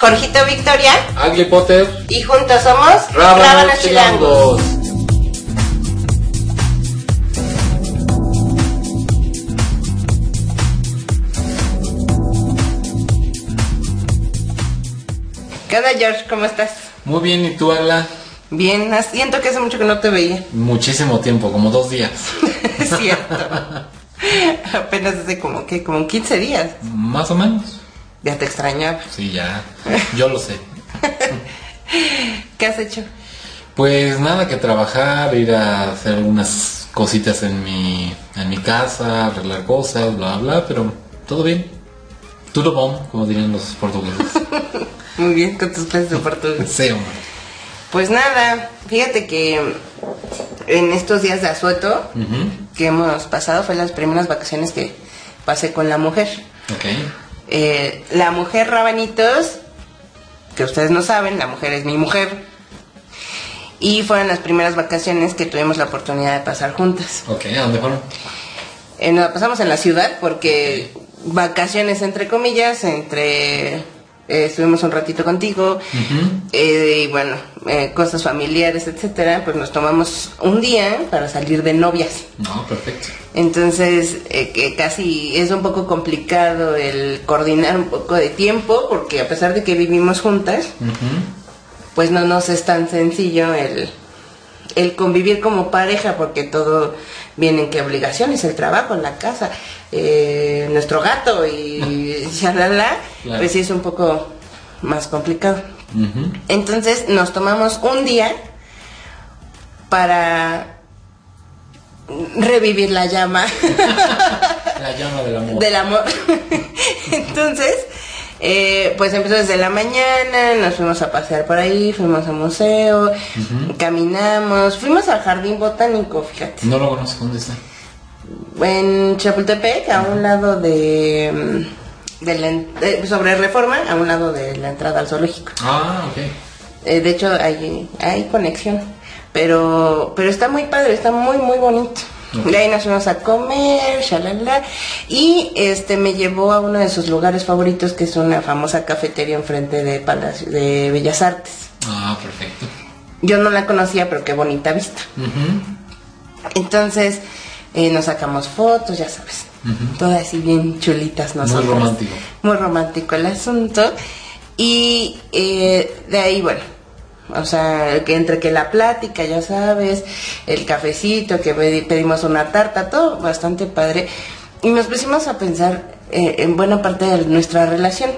Jorgito Victoria Agli Potter, y juntos somos Rábanos Chilangos. ¿Qué onda George? ¿Cómo estás? Muy bien, ¿y tú, Agla? Bien, siento que hace mucho que no te veía. Muchísimo tiempo, como dos días. es cierto. Apenas hace como que, como 15 días. Más o menos. Ya te extrañaba. Sí, ya. Yo lo sé. ¿Qué has hecho? Pues nada, que trabajar, ir a hacer algunas cositas en mi, en mi casa, arreglar cosas, bla, bla, pero todo bien. Tudo bom, como dirían los portugueses. Muy bien, con tus clases de portugués. Sí, hombre. Pues nada, fíjate que en estos días de asueto que hemos pasado fue las primeras vacaciones que pasé con la mujer. Ok. Eh, la mujer Rabanitos, que ustedes no saben, la mujer es mi mujer. Y fueron las primeras vacaciones que tuvimos la oportunidad de pasar juntas. Ok, ¿a dónde fueron? Eh, nos la pasamos en la ciudad porque vacaciones entre comillas, entre eh, estuvimos un ratito contigo eh, y bueno, eh, cosas familiares, etcétera, pues nos tomamos un día para salir de novias. No, perfecto. Entonces, eh, que casi es un poco complicado el coordinar un poco de tiempo, porque a pesar de que vivimos juntas, pues no nos es tan sencillo el, el convivir como pareja, porque todo viene en qué obligaciones, el trabajo, la casa, eh, nuestro gato y shalala, Claro. pues sí es un poco más complicado. Entonces nos tomamos un día para revivir la llama La llama del amor. del amor. Entonces, eh, pues empezó desde la mañana, nos fuimos a pasear por ahí, fuimos al museo, caminamos, fuimos al jardín botánico, fíjate, No lo conozco, ¿dónde está? en Chapultepec, a un lado de, mm, de la sobre Reforma, a un lado de la entrada al zoológico. Ah, ok. Eh, de hecho, hay, hay conexión. Pero, pero está muy padre, está muy, muy bonito. De ahí nos fuimos a comer, shalala. Y este me llevó a uno de sus lugares favoritos, que es una famosa cafetería enfrente de Palacio de Bellas Artes. Ah, perfecto. Yo no la conocía, pero qué bonita vista. Entonces, eh, nos sacamos fotos, ya sabes. Todas así bien chulitas nosotros. Muy romántico. Muy romántico el asunto. Y eh, de ahí, bueno, o sea, que entre que la plática, ya sabes, el cafecito, que pedi- pedimos una tarta, todo bastante padre. Y nos pusimos a pensar eh, en buena parte de nuestra relación.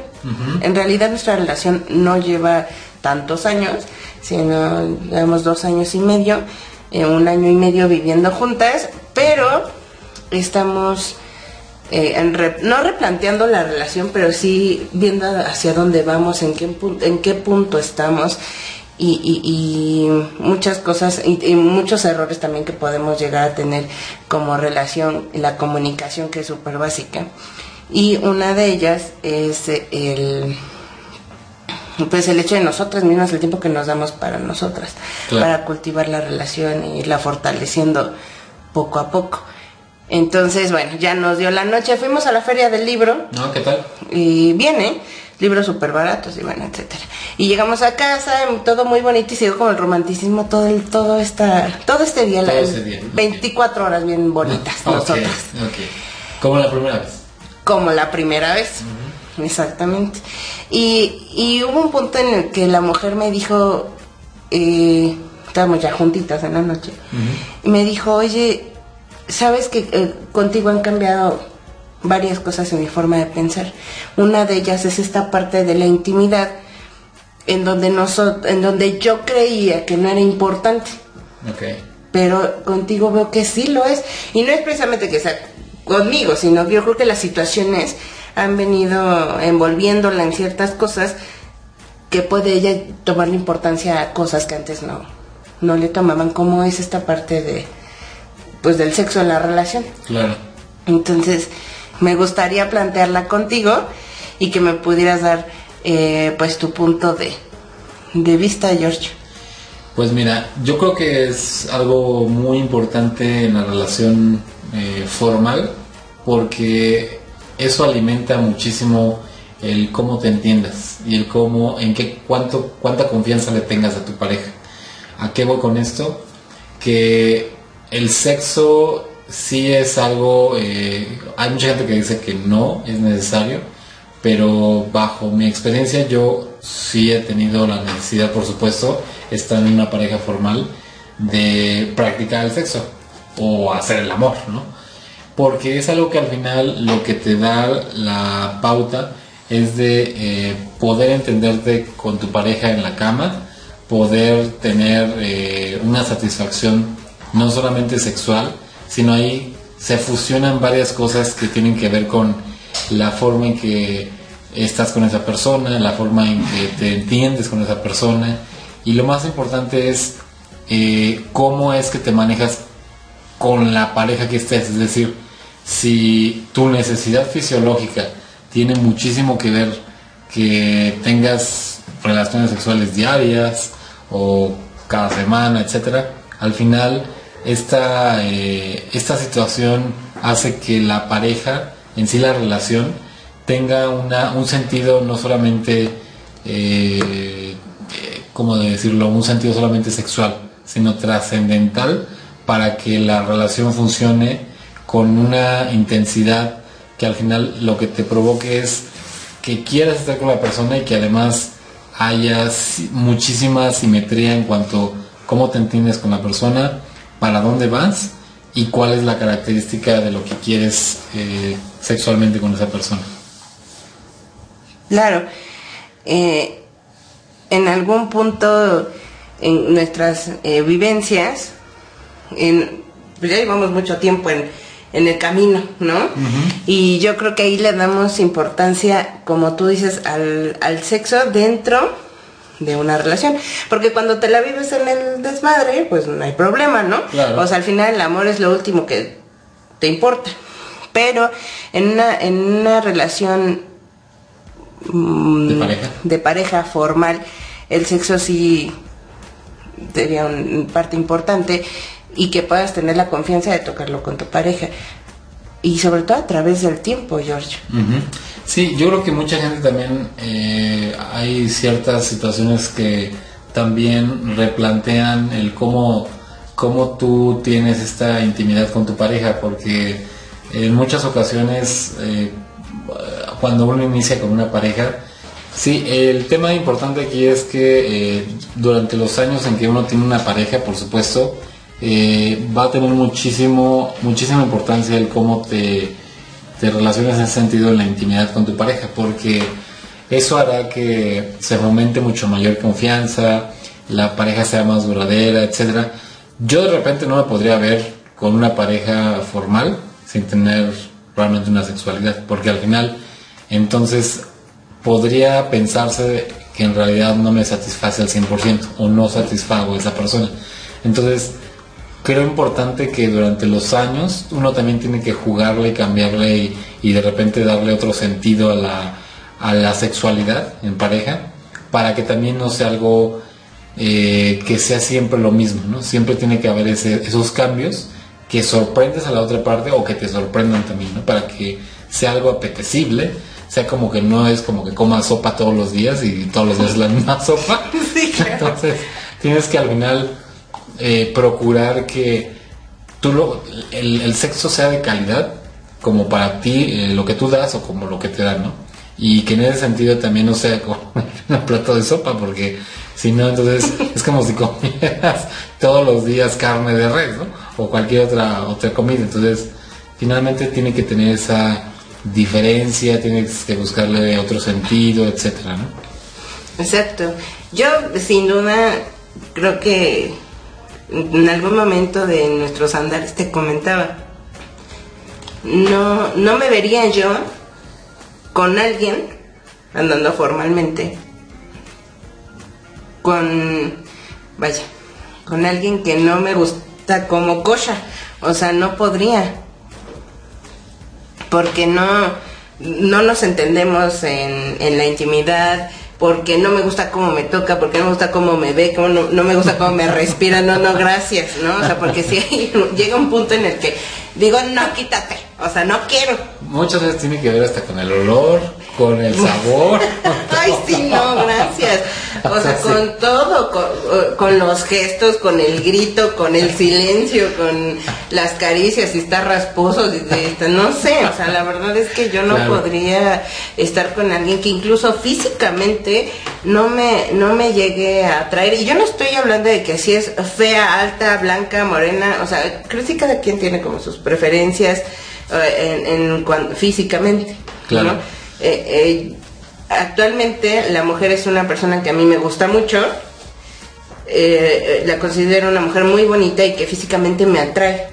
En realidad nuestra relación no lleva tantos años, sino llevamos dos años y medio, eh, un año y medio viviendo juntas, pero estamos eh, en re- no replanteando la relación, pero sí viendo hacia dónde vamos, en qué, en qué punto estamos y, y- y muchas cosas y, y muchos errores también que podemos llegar a tener como relación, la comunicación que es súper básica. Y una de ellas es el pues el hecho de nosotras mismas, el tiempo que nos damos para nosotras, Claro. para cultivar la relación y irla fortaleciendo poco a poco. Entonces, bueno, ya nos dio la noche, fuimos a la feria del libro No, ¿qué tal? y viene libros súper baratos y bueno, etcétera. Y llegamos a casa, todo muy bonito y siguió como el romanticismo todo el, todo esta, todo este día, Todo la- ese día, ok. 24 horas bien bonitas nosotras. Como la primera vez. como la primera vez. Exactamente. Y, y hubo un punto en el que la mujer me dijo, eh, estábamos ya juntitas en la noche, y me dijo, oye, sabes que eh, contigo han cambiado varias cosas en mi forma de pensar. Una de ellas es esta parte de la intimidad, en donde, noso- en donde yo creía que no era importante Ok. pero contigo veo que sí lo es. Y no es precisamente que sea conmigo, sino que yo creo que las situaciones han venido envolviéndola en ciertas cosas que puede ella tomarle importancia a cosas que antes no, no le tomaban, como es esta parte de pues del sexo en la relación. Claro. Entonces, me gustaría plantearla contigo y que me pudieras dar eh, pues tu punto de, de vista, George. Pues mira, yo creo que es algo muy importante en la relación eh, formal porque eso alimenta muchísimo el cómo te entiendas y el cómo, en qué, cuánto, cuánta confianza le tengas a tu pareja. ¿A qué voy con esto? Que el sexo sí es algo, eh, hay mucha gente que dice que no es necesario, pero bajo mi experiencia yo sí he tenido la necesidad, por supuesto, estar en una pareja formal de practicar el sexo o hacer el amor, ¿no? Porque es algo que al final lo que te da la pauta es de eh, poder entenderte con tu pareja en la cama, poder tener eh, una satisfacción no solamente sexual, sino ahí se fusionan varias cosas que tienen que ver con la forma en que estás con esa persona, la forma en que te entiendes con esa persona. Y lo más importante es eh, cómo es que te manejas con la pareja que estés, es decir, si tu necesidad fisiológica tiene muchísimo que ver que tengas relaciones sexuales diarias o cada semana, etcétera, al final esta, eh, esta situación hace que la pareja, en sí la relación, tenga una, un sentido no solamente, eh, como de decirlo, un sentido solamente sexual, sino trascendental para que la relación funcione con una intensidad que al final lo que te provoque es que quieras estar con la persona y que además haya muchísima simetría en cuanto a cómo te entiendes con la persona, para dónde vas y cuál es la característica de lo que quieres eh, sexualmente con esa persona. Claro, eh, en algún punto en nuestras eh, vivencias, en, pues ya llevamos mucho tiempo en, en el camino, ¿no? Y yo creo que ahí le damos importancia, como tú dices, al, al sexo dentro de una relación. Porque cuando te la vives en el desmadre, pues no hay problema, ¿no? O sea, al final el amor es lo último que te importa. Pero en una, en una relación mm, ¿De, pareja? de pareja formal, el sexo sí sería una parte importante y que puedas tener la confianza de tocarlo con tu pareja. Y sobre todo a través del tiempo, George. Sí, yo creo que mucha gente también, eh, hay ciertas situaciones que también replantean el cómo, cómo tú tienes esta intimidad con tu pareja, porque en muchas ocasiones eh, cuando uno inicia con una pareja, sí, el tema importante aquí es que eh, durante los años en que uno tiene una pareja, por supuesto, va a tener muchísimo, muchísima importancia el cómo te te relaciones en ese sentido en la intimidad con tu pareja, porque eso hará que se fomente mucho mayor confianza, la pareja sea más duradera, etc. Yo de repente no me podría ver con una pareja formal sin tener realmente una sexualidad, porque al final entonces podría pensarse que en realidad no me satisface al 100% o no satisfago a esa persona. Entonces, creo importante que durante los años uno también tiene que jugarle y cambiarle y, de repente darle otro sentido a la, a la, sexualidad en pareja para que también no sea algo eh, que sea siempre lo mismo, ¿no? Siempre tiene que haber esos cambios que sorprendes a la otra parte o que te sorprendan también, ¿no? Para que sea algo apetecible, sea como que no es como que comas sopa todos los días y todos los días la misma sopa. Entonces, tienes que al final eh, procurar que tú lo, el, sexo sea de calidad, como para ti eh, lo que tú das o como lo que te dan, ¿no? Y que en ese sentido también no sea como un plato de sopa, porque si no, entonces es como si comieras todos los días carne de res, ¿no? O cualquier otra, otra comida. Entonces, finalmente tiene que tener esa diferencia, tienes que buscarle otro sentido, etcétera, ¿no? Exacto. Yo, sin duda, creo que en algún momento de nuestros andares te comentaba, no, no me vería yo con alguien andando formalmente con, vaya, con alguien que no me gusta como kosha. O sea, no podría. Porque no, no nos entendemos en, en la intimidad, porque no me gusta cómo me toca, porque no me gusta cómo me ve, como no, no, me gusta cómo me respira, no, no, gracias, ¿no? O sea, porque si llega un punto en el que digo, no, quítate, o sea, no quiero. Muchas veces tiene que ver hasta con el olor, con el sabor. Ay, sí, no, gracias. O sea, con todo, con, los gestos, con el grito, con el silencio, con las caricias, si está rasposo, no sé, o sea, la verdad es que yo no podría estar con alguien que incluso físicamente no me, no me llegue a atraer. Y yo no estoy hablando de que si es fea, alta, blanca, morena, o sea, creo que cada quien tiene como sus preferencias eh, en, en, físicamente. Claro. Eh, actualmente la mujer es una persona que a mí me gusta mucho. Eh, la considero una mujer muy bonita y que físicamente me atrae.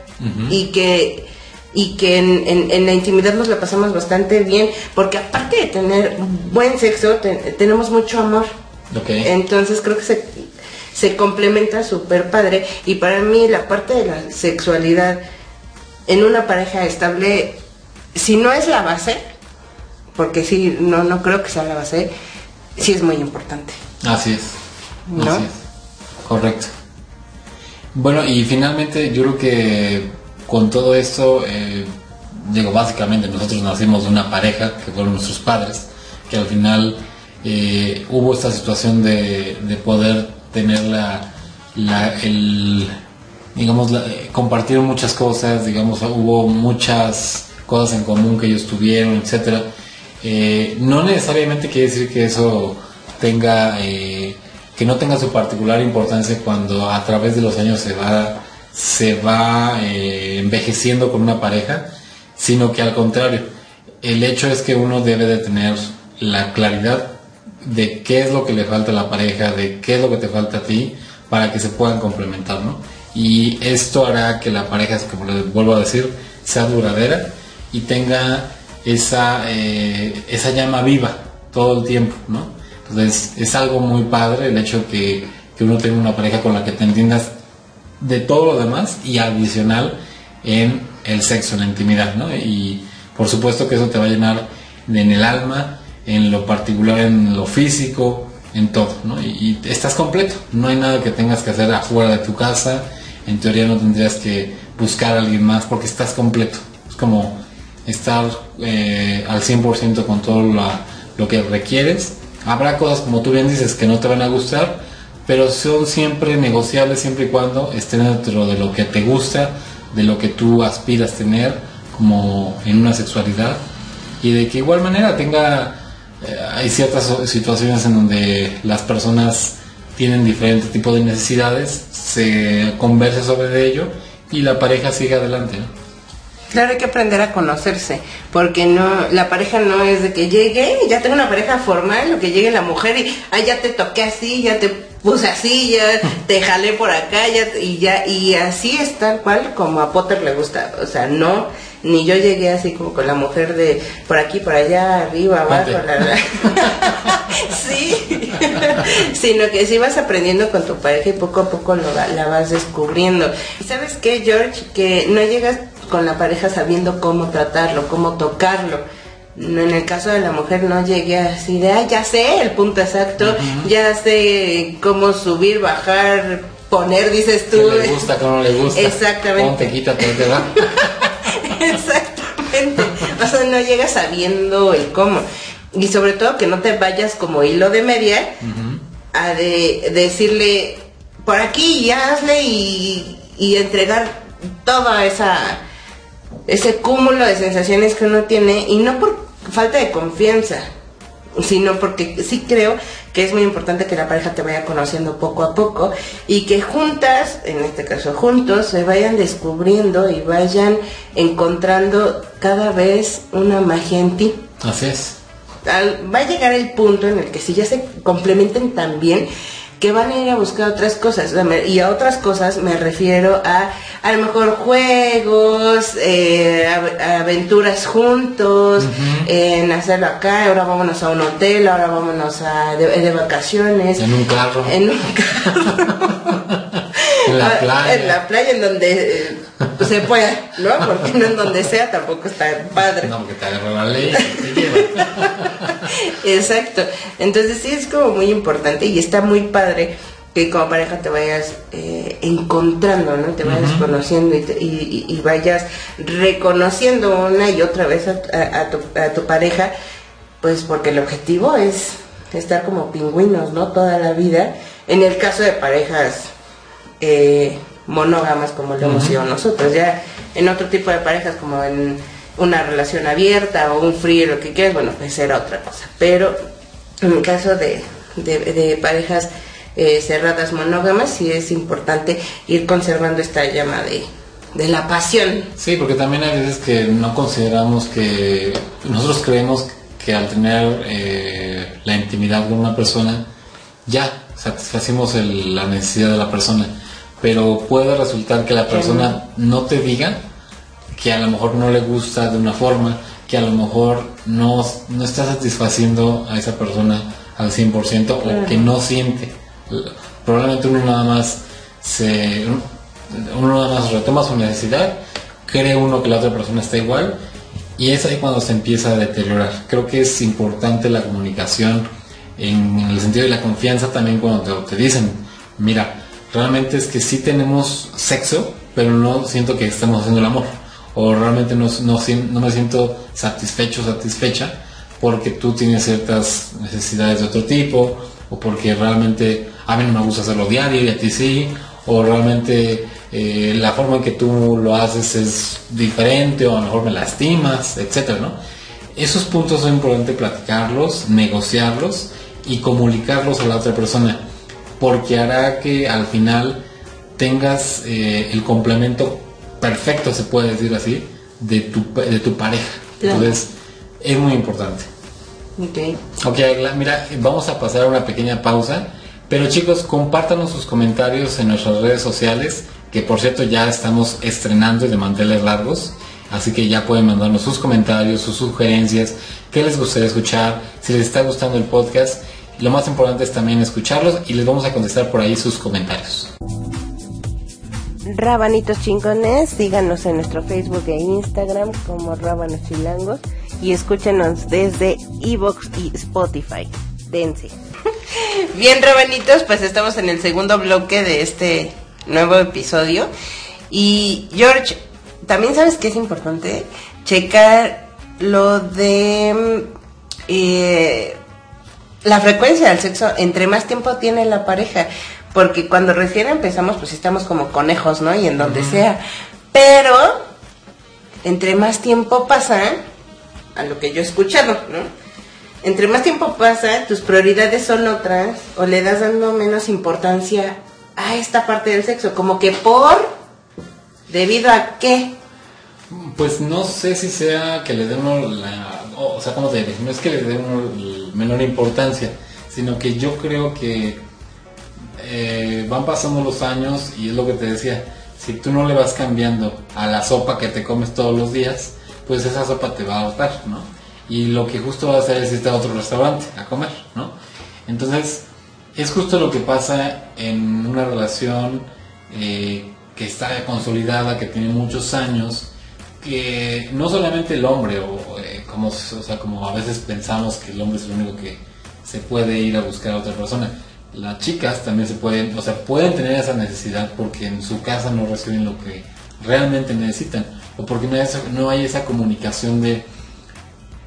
Y que y que en, la intimidad nos la pasamos bastante bien, porque aparte de tener buen sexo, tenemos mucho amor. Entonces creo que se, se complementa súper padre. Y para mí la parte de la sexualidad en una pareja estable, si no es la base, porque sí, no, no creo que sea la base, sí es muy importante. Así es. Así es. Correcto. Bueno, y finalmente yo creo que con todo esto, eh, digo, básicamente nosotros nacimos de una pareja, que fueron nuestros padres, que al final eh, hubo esta situación de, de poder tener la, la el, digamos, la, compartir muchas cosas, digamos, hubo muchas cosas en común que ellos tuvieron, etcétera eh, no necesariamente quiere decir que eso tenga, eh, que no tenga su particular importancia cuando a través de los años se va, se va eh, envejeciendo con una pareja, sino que al contrario, el hecho es que uno debe de tener la claridad de qué es lo que le falta a la pareja, de qué es lo que te falta a ti, para que se puedan complementar, ¿no? Y esto hará que la pareja, como les vuelvo a decir, sea duradera y tenga esa, eh, esa llama viva todo el tiempo, ¿no? Entonces es algo muy padre el hecho que, que uno tenga una pareja con la que te entiendas de todo lo demás y adicional en el sexo, en la intimidad, ¿no? Y por supuesto que eso te va a llenar en el alma, en lo particular, en lo físico, en todo, ¿no? Y, y, estás completo, no hay nada que tengas que hacer afuera de tu casa, en teoría no tendrías que buscar a alguien más porque estás completo, es como estar eh, al 100% con todo lo que requieres. Habrá cosas, como tú bien dices, que no te van a gustar, pero son siempre negociables siempre y cuando estén dentro de lo que te gusta, de lo que tú aspiras tener como en una sexualidad y de que igual manera tenga eh, hay ciertas situaciones en donde las personas tienen diferentes tipos de necesidades, se conversa sobre ello y la pareja sigue adelante. Claro, hay que aprender a conocerse, porque no, la pareja no es de que llegue, ya tengo una pareja formal, o que llegue la mujer y, ay, ya te toqué así, ya te puse así, ya te jalé por acá, ya, y ya, y así es tal cual como a Potter le gusta, o sea, no, ni yo llegué así como con la mujer de por aquí, por allá, arriba, abajo, la, sí, sino que sí vas aprendiendo con tu pareja y poco a poco lo, la vas descubriendo. ¿Y sabes qué, George? Que no llegas con la pareja sabiendo cómo tratarlo, cómo tocarlo. No, en el caso de la mujer no llegué así de, ah, ya sé el punto exacto, ya sé cómo subir, bajar, poner, dices tú. ¿Qué le gusta, cómo no le gusta. Exactamente. Ponte, quítate, te va. Exactamente. O sea, no llegas sabiendo el cómo. Y sobre todo que no te vayas como hilo de media a de, decirle, por aquí, ya hazle y, y entregar toda esa ese cúmulo de sensaciones que uno tiene y no por falta de confianza, sino porque sí creo que es muy importante que la pareja te vaya conociendo poco a poco y que juntas, en este caso juntos, se vayan descubriendo y vayan encontrando cada vez una magia en ti. Así es. va a llegar el punto en el que si ya se complementen tan bien, que van a ir a buscar otras cosas. Y a otras cosas me refiero a a lo mejor juegos, eh, aventuras juntos, en hacerlo acá, ahora vámonos a un hotel, ahora vámonos a de, vacaciones. En un carro. En un carro. en la ah, playa. En la playa, en donde eh, pues, se pueda, ¿no? Porque no en donde sea tampoco está padre. No, porque te agarra la ley. Exacto. Entonces sí es como muy importante y está muy padre que como pareja te vayas eh, encontrando, ¿no? Te vayas conociendo y, vayas reconociendo una y otra vez a, tu, a, tu, pareja, pues porque el objetivo es estar como pingüinos, ¿no? Toda la vida. En el caso de parejas eh, monógamas como lo hemos sido nosotros, ya en otro tipo de parejas como en una relación abierta o un frío, lo que quieras, bueno, pues era otra cosa. Pero en el caso de, de parejas eh, cerradas monógamas, sí es importante ir conservando esta llama de, de la pasión. Sí, porque también hay veces que no consideramos que nosotros creemos que al tener eh, la intimidad con una persona ya satisfacimos la necesidad de la persona, pero puede resultar que la persona no. te diga que a lo mejor no le gusta de una forma, que a lo mejor no, no está satisfaciendo a esa persona al 100% o que no siente. Probablemente uno nada más se uno nada más retoma su necesidad, cree uno que la otra persona está igual y es ahí cuando se empieza a deteriorar. Creo que es importante la comunicación en el sentido de la confianza también cuando te, dicen, mira, realmente es que sí tenemos sexo, pero no siento que estamos haciendo el amor. O realmente no, no, no me siento satisfecho, satisfecha, porque tú tienes ciertas necesidades de otro tipo, o porque realmente a mí no me gusta hacerlo diario y a ti sí, o realmente eh, la forma en que tú lo haces es diferente o a lo mejor me lastimas, etcétera, ¿no? Esos puntos son importantes platicarlos, negociarlos y comunicarlos a la otra persona, porque hará que al final tengas eh, el complemento perfecto, se puede decir así, de tu, de tu pareja. Entonces, es muy importante. Ok. Ok, mira, vamos a pasar a una pequeña pausa pero chicos, compártanos sus comentarios en nuestras redes sociales, que por cierto ya estamos estrenando y de manteles largos. Así que ya pueden mandarnos sus comentarios, sus sugerencias, qué les gustaría escuchar, si les está gustando el podcast. Lo más importante es también escucharlos y les vamos a contestar por ahí sus comentarios. Rabanitos chingones, síganos en nuestro Facebook e Instagram como Rabanos Chilangos y escúchenos desde Evox y Spotify. Dense. Bien, Rabanitos, pues estamos en el segundo bloque de este nuevo episodio. Y George, también sabes que es importante checar lo de eh, la frecuencia del sexo entre más tiempo tiene la pareja. Porque cuando recién empezamos, pues estamos como conejos, ¿no? Y en donde sea. Pero, entre más tiempo pasa, a lo que yo he escuchado, ¿no? entre más tiempo pasa, tus prioridades son otras o le das dando menos importancia a esta parte del sexo, como que por, debido a qué. Pues no sé si sea que le demos la, o sea, como te diré, no es que le demos menor importancia, sino que yo creo que eh, van pasando los años y es lo que te decía, si tú no le vas cambiando a la sopa que te comes todos los días, pues esa sopa te va a gustar, ¿no? y lo que justo va a hacer es irte a otro restaurante a comer, ¿no? Entonces, es justo lo que pasa en una relación eh, que está consolidada, que tiene muchos años, que no solamente el hombre, o, como, o sea, como a veces pensamos que el hombre es el único que se puede ir a buscar a otra persona, las chicas también se pueden, o sea, pueden tener esa necesidad porque en su casa no reciben lo que realmente necesitan, o porque no hay esa, no hay esa comunicación de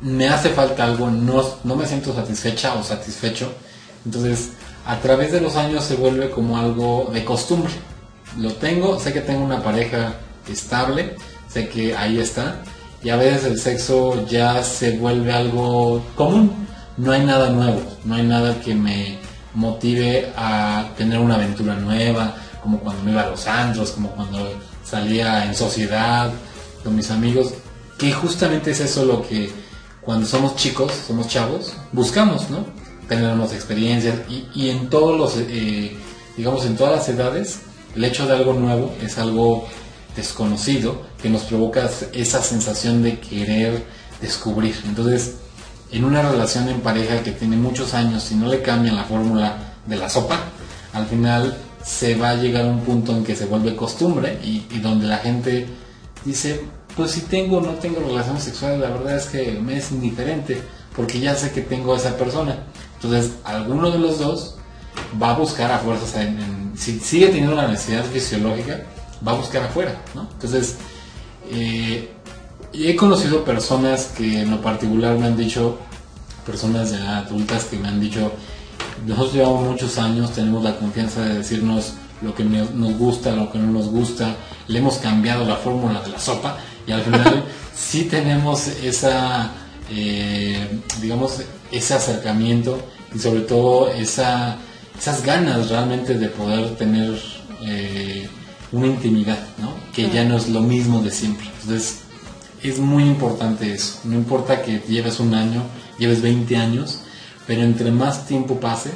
me hace falta algo, no, no me siento satisfecha o satisfecho. Entonces, a través de los años se vuelve como algo de costumbre. Lo tengo, sé que tengo una pareja estable, sé que ahí está, y a veces el sexo ya se vuelve algo común. No hay nada nuevo, no hay nada que me motive a tener una aventura nueva, como cuando me iba a los andros, como cuando salía en sociedad con mis amigos, que justamente es eso lo que cuando somos chicos, somos chavos, buscamos, ¿no? tenemos experiencias y, y en todos los, eh, digamos, en todas las edades, el hecho de algo nuevo es algo desconocido que nos provoca esa sensación de querer descubrir. Entonces, en una relación en pareja que tiene muchos años y no le cambian la fórmula de la sopa, al final se va a llegar a un punto en que se vuelve costumbre y, donde la gente dice, pues si tengo o no tengo relaciones sexuales, la verdad es que me es indiferente, porque ya sé que tengo a esa persona. Entonces, alguno de los dos va a buscar a fuerzas, si sigue teniendo una necesidad fisiológica, va a buscar afuera, ¿no? Entonces, eh, he conocido personas que en lo particular me han dicho, personas ya adultas que me han dicho, nosotros llevamos muchos años, tenemos la confianza de decirnos lo que nos gusta, lo que no nos gusta, le hemos cambiado la fórmula de la sopa y al final sí tenemos esa, eh, digamos, ese acercamiento y sobre todo esa, esas ganas realmente de poder tener eh, una intimidad, ¿no? que ya no es lo mismo de siempre. Entonces, es muy importante eso. No importa que lleves un año, lleves 20 años, pero entre más tiempo pase,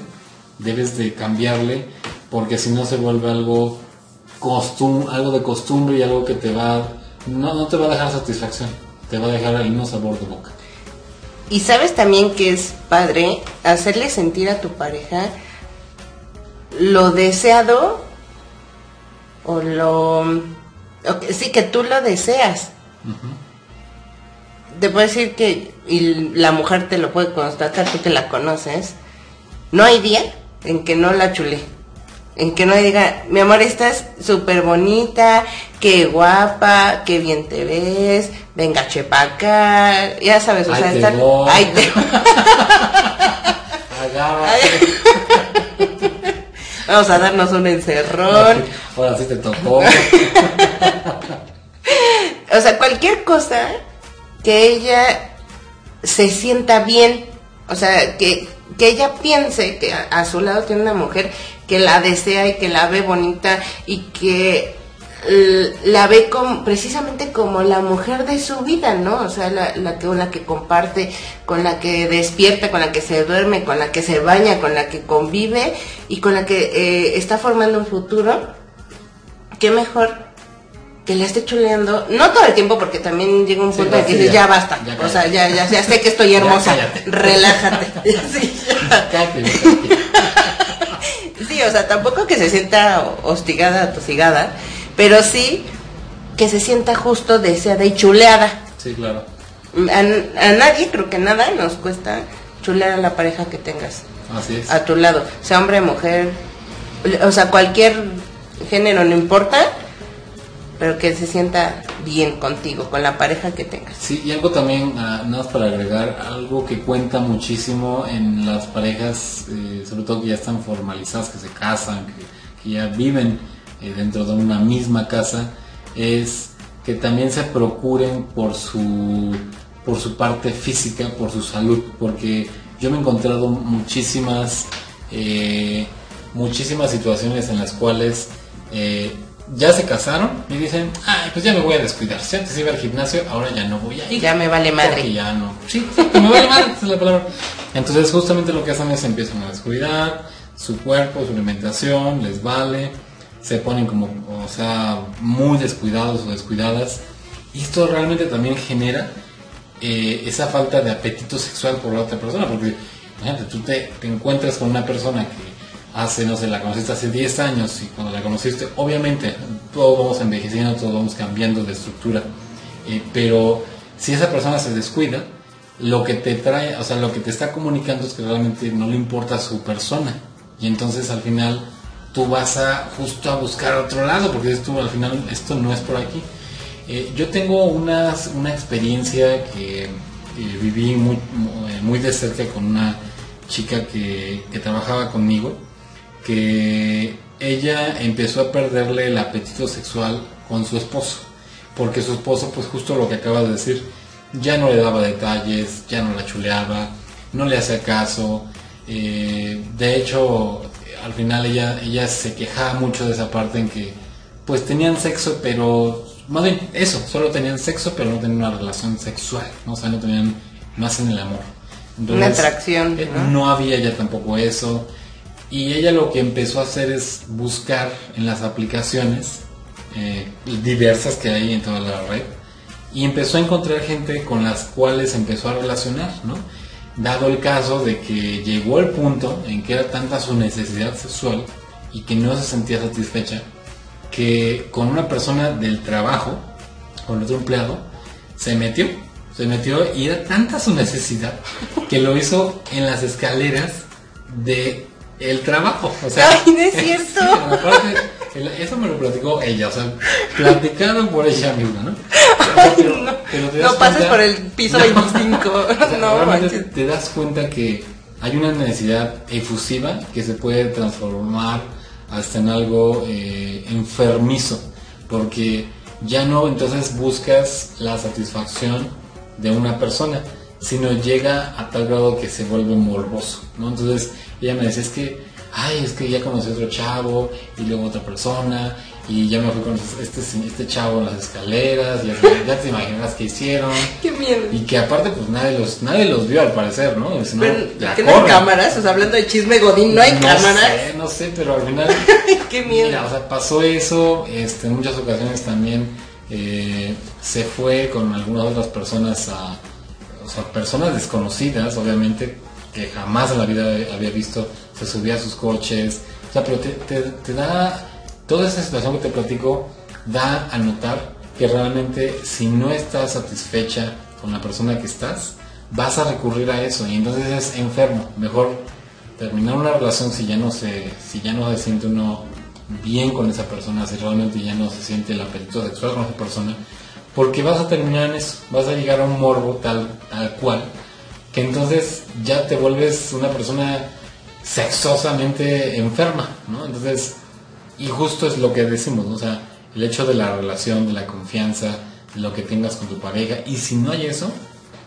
debes de cambiarle, porque si no se vuelve algo, costum algo de costumbre y algo que te va, no, no te va a dejar satisfacción, te va a dejar el mismo sabor de boca. Y sabes también que es padre hacerle sentir a tu pareja lo deseado o lo... o que- sí, que tú lo deseas. Te puedo decir que, y la mujer te lo puede constatar, tú que la conoces, no hay día en que no la chule. En que no diga, mi amor, estás súper bonita, qué guapa, qué bien te ves, venga, chepa acá, ya sabes, o sea, estar- ahí te Agárrate. Vamos a darnos un encerrón. Ahora sí te tocó. O sea, cualquier cosa que ella se sienta bien. O sea, que, que ella piense que a, a su lado tiene una mujer que la desea y que la ve bonita y que la ve como, precisamente como la mujer de su vida, ¿no? O sea, la, la que, con la que comparte, con la que despierta, con la que se duerme, con la que se baña, con la que convive y con la que eh, está formando un futuro. ¿Qué mejor que la esté chuleando, no todo el tiempo, porque también llega un punto en que sí, dices, ya, ya, basta, ya o sea, ya, ya, ya sé que estoy hermosa, relájate. Sí, ya. Cállate, cállate. Sí, o sea, tampoco que se sienta hostigada, tosigada, pero sí que se sienta justo deseada y chuleada. Sí, claro. A, a nadie, creo que nada, nos cuesta chulear a la pareja que tengas Así es. a tu lado, sea hombre, mujer, o sea, cualquier género, no importa, pero que se sienta bien contigo, con la pareja que tengas. Sí, y algo también, ah, nada más para agregar, algo que cuenta muchísimo en las parejas, eh, sobre todo que ya están formalizadas, que se casan, que, que ya viven eh, dentro de una misma casa, es que también se procuren por su, por su parte física, por su salud, porque yo me he encontrado muchísimas, eh, muchísimas situaciones en las cuales eh, ya se casaron y dicen, ay, pues ya me voy a descuidar. Si antes iba al gimnasio, ahora ya no voy a ir. Ya me vale madre. Ya no. Sí, exacto, me vale madre, es la palabra. Entonces, justamente lo que hacen es empiezan a descuidar su cuerpo, su alimentación, les vale, se ponen como, o sea, muy descuidados o descuidadas. Y esto realmente también genera eh, esa falta de apetito sexual por la otra persona, porque imagínate, tú te, te encuentras con una persona que hace, no sé, la conociste hace 10 años y cuando la conociste, obviamente, todos vamos envejeciendo, todos vamos cambiando de estructura, eh, pero si esa persona se descuida, lo que te trae, o sea, lo que te está comunicando es que realmente no le importa su persona y entonces al final tú vas a justo a buscar otro lado porque tú al final esto no es por aquí. Eh, yo tengo unas, una experiencia que eh, viví muy, muy, muy de cerca con una chica que, que trabajaba conmigo, que ella empezó a perderle el apetito sexual con su esposo, porque su esposo, pues justo lo que acaba de decir, ya no le daba detalles, ya no la chuleaba, no le hacía caso, eh, de hecho, al final ella, ella se quejaba mucho de esa parte en que, pues tenían sexo, pero más bien eso, solo tenían sexo, pero no tenían una relación sexual, ¿no? o sea, no tenían más en el amor. Una atracción, eh, ¿no? no había ya tampoco eso. Y ella lo que empezó a hacer es buscar en las aplicaciones eh, diversas que hay en toda la red y empezó a encontrar gente con las cuales empezó a relacionar, ¿no? Dado el caso de que llegó el punto en que era tanta su necesidad sexual y que no se sentía satisfecha, que con una persona del trabajo, con otro empleado, se metió, se metió y era tanta su necesidad que lo hizo en las escaleras de el trabajo. O sea, Ay, no es cierto. aparte, eso me lo platicó ella, o sea, platicado por ella misma, ¿no? Pero- pero te das No pases cuenta- por el piso No. 25. o sea, no, manches. te das cuenta que hay una necesidad efusiva que se puede transformar hasta en algo eh, enfermizo, porque ya no entonces buscas la satisfacción de una persona, sino llega a tal grado que se vuelve morboso, ¿no? Entonces ella me decía, es que, ay, es que ya conocí a otro chavo y luego otra persona y ya me fui con este, este chavo en las escaleras y ya, ya te imaginas qué hicieron. Qué miedo. Y que aparte pues nadie los nadie los vio al parecer, ¿no? Si no, Pero, la ¿qué no hay cámaras? O sea, hablando de chisme godín, ¿no hay No cámaras? sé, no sé, pero al final Qué miedo. Mira, o sea, pasó eso, este, en muchas ocasiones también eh, se fue con algunas otras personas a, o sea, personas desconocidas, obviamente, que jamás en la vida había visto, se subía a sus coches, o sea, pero te, te- te da, toda esa situación que te platico, da a notar que realmente si no estás satisfecha con la persona que estás, vas a recurrir a eso y entonces es enfermo, mejor terminar una relación si ya no se si ya no se siente uno bien con esa persona si realmente ya no se siente el apetito sexual con esa persona porque vas a terminar en eso vas a llegar a un morbo tal cual que entonces ya te vuelves una persona sexosamente enferma no entonces y justo es lo que decimos ¿no? o sea el hecho de la relación de la confianza de lo que tengas con tu pareja y si no hay eso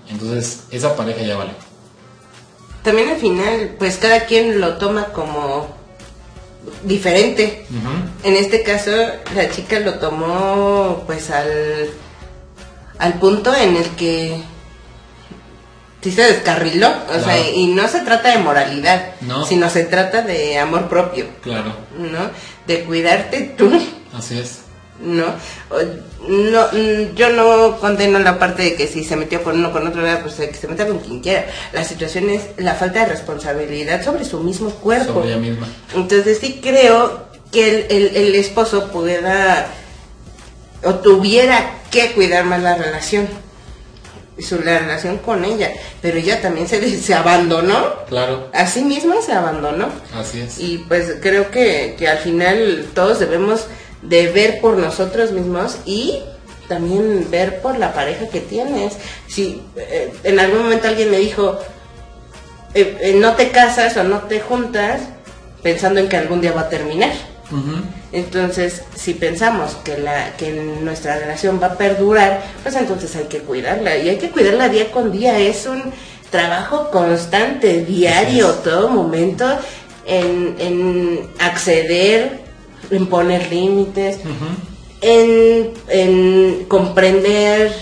entonces esa pareja ya vale También al final, pues cada quien lo toma como diferente. En este caso, la chica lo tomó pues al, al punto en el que sí se descarriló. O sea, y no se trata de moralidad, No. sino se trata de amor propio, claro ¿no? De cuidarte tú. Así es. No, no, mm, yo no condeno la parte de que si se metió con uno con otro, pues que se meta con quien quiera. La situación es la falta de responsabilidad sobre su mismo cuerpo. Sobre ella misma. Entonces sí creo que el, el- el esposo pudiera o tuviera que cuidar más la relación, su la relación con ella, pero ella también se, se abandonó, Claro, a sí misma se abandonó. así es. Y pues creo que, que al final todos debemos de ver por nosotros mismos y también ver por la pareja que tienes. Si eh, en algún momento alguien me dijo, eh, eh, no te casas o no te juntas pensando en que algún día va a terminar. Entonces, si pensamos que, la, que nuestra relación va a perdurar, pues entonces hay que cuidarla. Y hay que cuidarla día con día. Es un trabajo constante, diario, todo momento, en, en acceder, en poner límites, en, en comprender,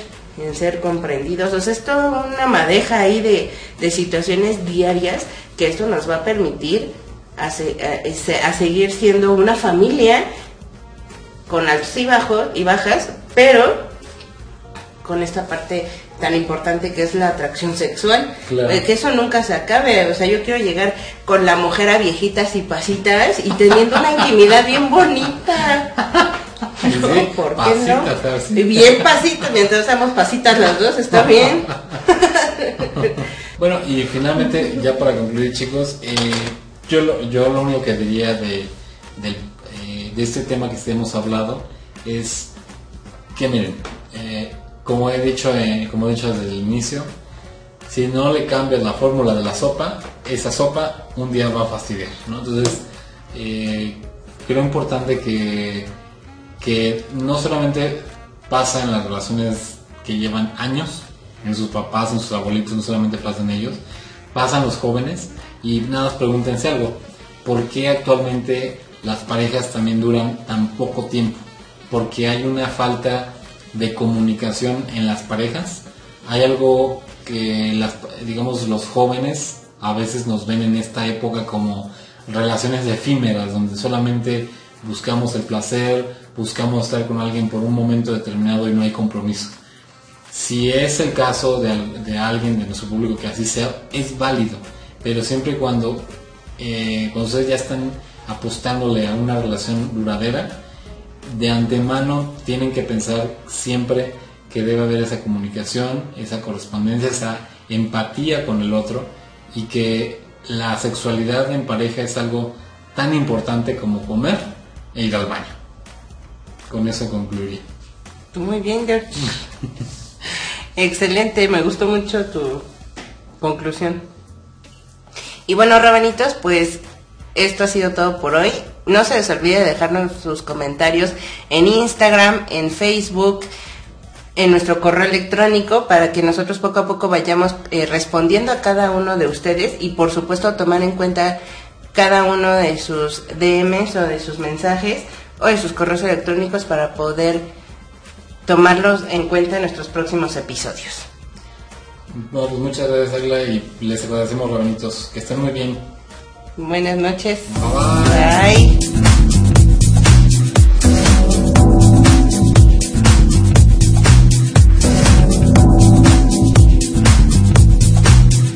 en ser comprendidos. O sea, es toda una madeja ahí de, de situaciones diarias que esto nos va a permitir a, se- a- seguir siendo una familia con altos y bajos y bajas, pero con esta parte tan importante que es la atracción sexual, Claro. Eh, que eso nunca se acabe, o sea, yo quiero llegar con la mujer a viejitas y pasitas y teniendo una intimidad bien bonita. Sí, No, Bien pasitas, mientras seamos pasitas las dos, está bien. Bueno, y finalmente, ya para concluir, chicos, eh, yo, lo, yo lo único que diría de, del, eh, de este tema que hemos hablado es que miren, eh, como he dicho, eh, como he dicho desde el inicio, si no le cambias la fórmula de la sopa, esa sopa un día va a fastidiar. Entonces, creo importante que, que no solamente pasa en las relaciones que llevan años, en sus papás, en sus abuelitos, no solamente pasa en ellos, pasan los jóvenes y nada más pregúntense algo, ¿por qué actualmente las parejas también duran tan poco tiempo? Porque hay una falta de comunicación en las parejas, hay algo que digamos los jóvenes a veces nos ven en esta época como relaciones efímeras, donde solamente buscamos el placer, buscamos estar con alguien por un momento determinado y no hay compromiso. Si es el caso de, alguien de nuestro público que así sea, es válido, pero siempre y cuando, eh, cuando ustedes ya están apostándole a una relación duradera, de antemano tienen que pensar siempre que debe haber esa comunicación, esa correspondencia, esa empatía con el otro y que la sexualidad en pareja es algo tan importante como comer e ir al baño. Con eso concluiría. Muy bien, George. Excelente, me gustó mucho tu conclusión. Y bueno, rabanitos, pues esto ha sido todo por hoy. No se les olvide dejarnos sus comentarios en Instagram, en Facebook, en nuestro correo electrónico para que nosotros poco a poco vayamos eh, respondiendo a cada uno de ustedes y por supuesto tomar en cuenta cada uno de sus DMs o de sus mensajes o de sus correos electrónicos para poder tomarlos en cuenta en nuestros próximos episodios. Pues muchas gracias Agla y les agradecemos rabanitos. Que estén muy bien. Buenas noches. Bye.